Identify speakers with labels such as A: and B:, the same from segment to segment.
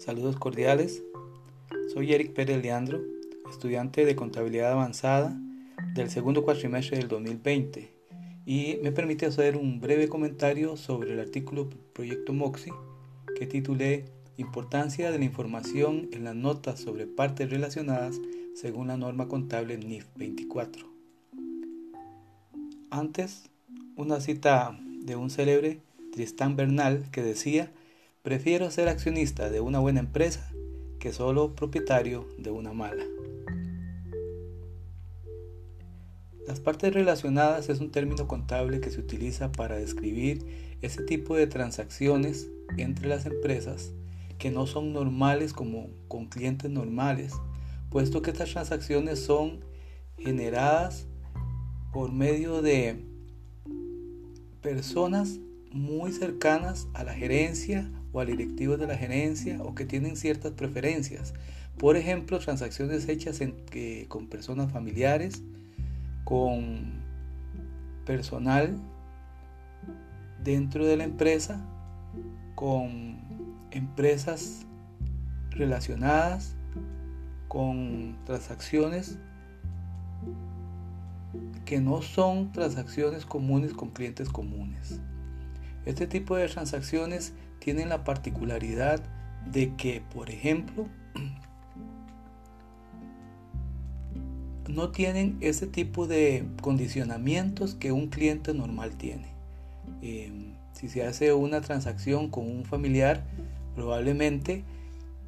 A: Saludos cordiales. Soy Eric Pérez Leandro, estudiante de Contabilidad Avanzada del segundo cuatrimestre del 2020 y me permite hacer un breve comentario sobre el artículo Proyecto MOXI que titulé Importancia de la información en las notas sobre partes relacionadas según la norma contable NIF 24. Antes, una cita de un célebre Tristán Bernal que decía Prefiero ser accionista de una buena empresa que solo propietario de una mala. Las partes relacionadas es un término contable que se utiliza para describir ese tipo de transacciones entre las empresas que no son normales como con clientes normales, puesto que estas transacciones son generadas por medio de personas muy cercanas a la gerencia o al directivo de la gerencia o que tienen ciertas preferencias. Por ejemplo, transacciones hechas con personas familiares, con personal dentro de la empresa, con empresas relacionadas, con transacciones que no son transacciones comunes con clientes comunes. Este tipo de transacciones tienen la particularidad de que, por ejemplo, no tienen ese tipo de condicionamientos que un cliente normal tiene. Em, si se hace una transacción con un familiar, probablemente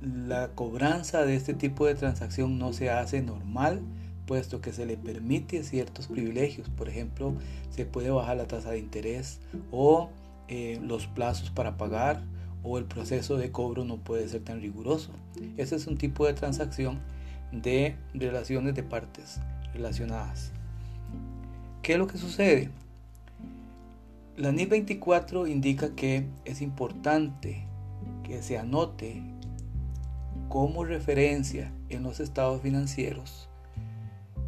A: la cobranza de este tipo de transacción no se hace normal, puesto que se le permite ciertos privilegios. Por ejemplo, se puede bajar la tasa de interés o eh, los plazos para pagar o el proceso de cobro no puede ser tan riguroso. Ese es un tipo de transacción de relaciones de partes relacionadas. ¿Qué es lo que sucede? La NIF 24 indica que es importante que se anote como referencia en los estados financieros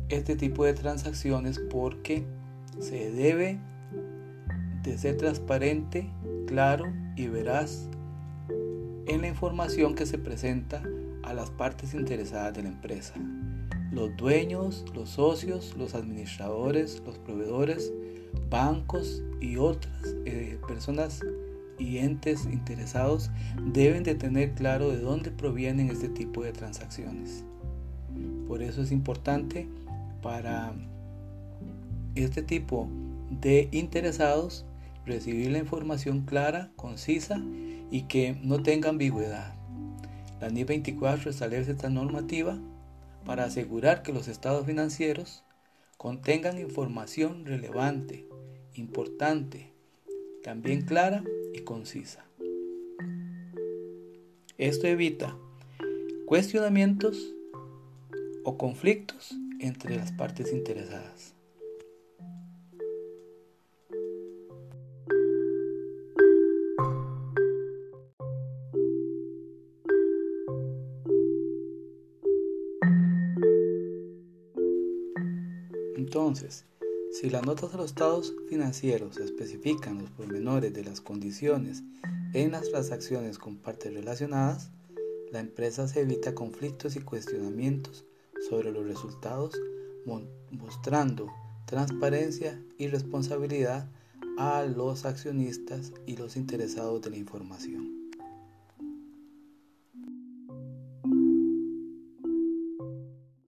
A: este tipo de transacciones porque se debe de ser transparente, claro y veraz en la información que se presenta a las partes interesadas de la empresa. Los dueños, los socios, los administradores, los proveedores, bancos y otras eh, personas y entes interesados deben de tener claro de dónde provienen este tipo de transacciones. Por eso es importante para este tipo de interesados recibir la información clara, concisa y que no tenga ambigüedad. La NIF 24 establece esta normativa para asegurar que los estados financieros contengan información relevante, importante, también clara y concisa. Esto evita cuestionamientos o conflictos entre las partes interesadas. Entonces, si las notas de los estados financieros especifican los pormenores de las condiciones en las transacciones con partes relacionadas, la empresa se evita conflictos y cuestionamientos sobre los resultados, mostrando transparencia y responsabilidad a los accionistas y los interesados de la información.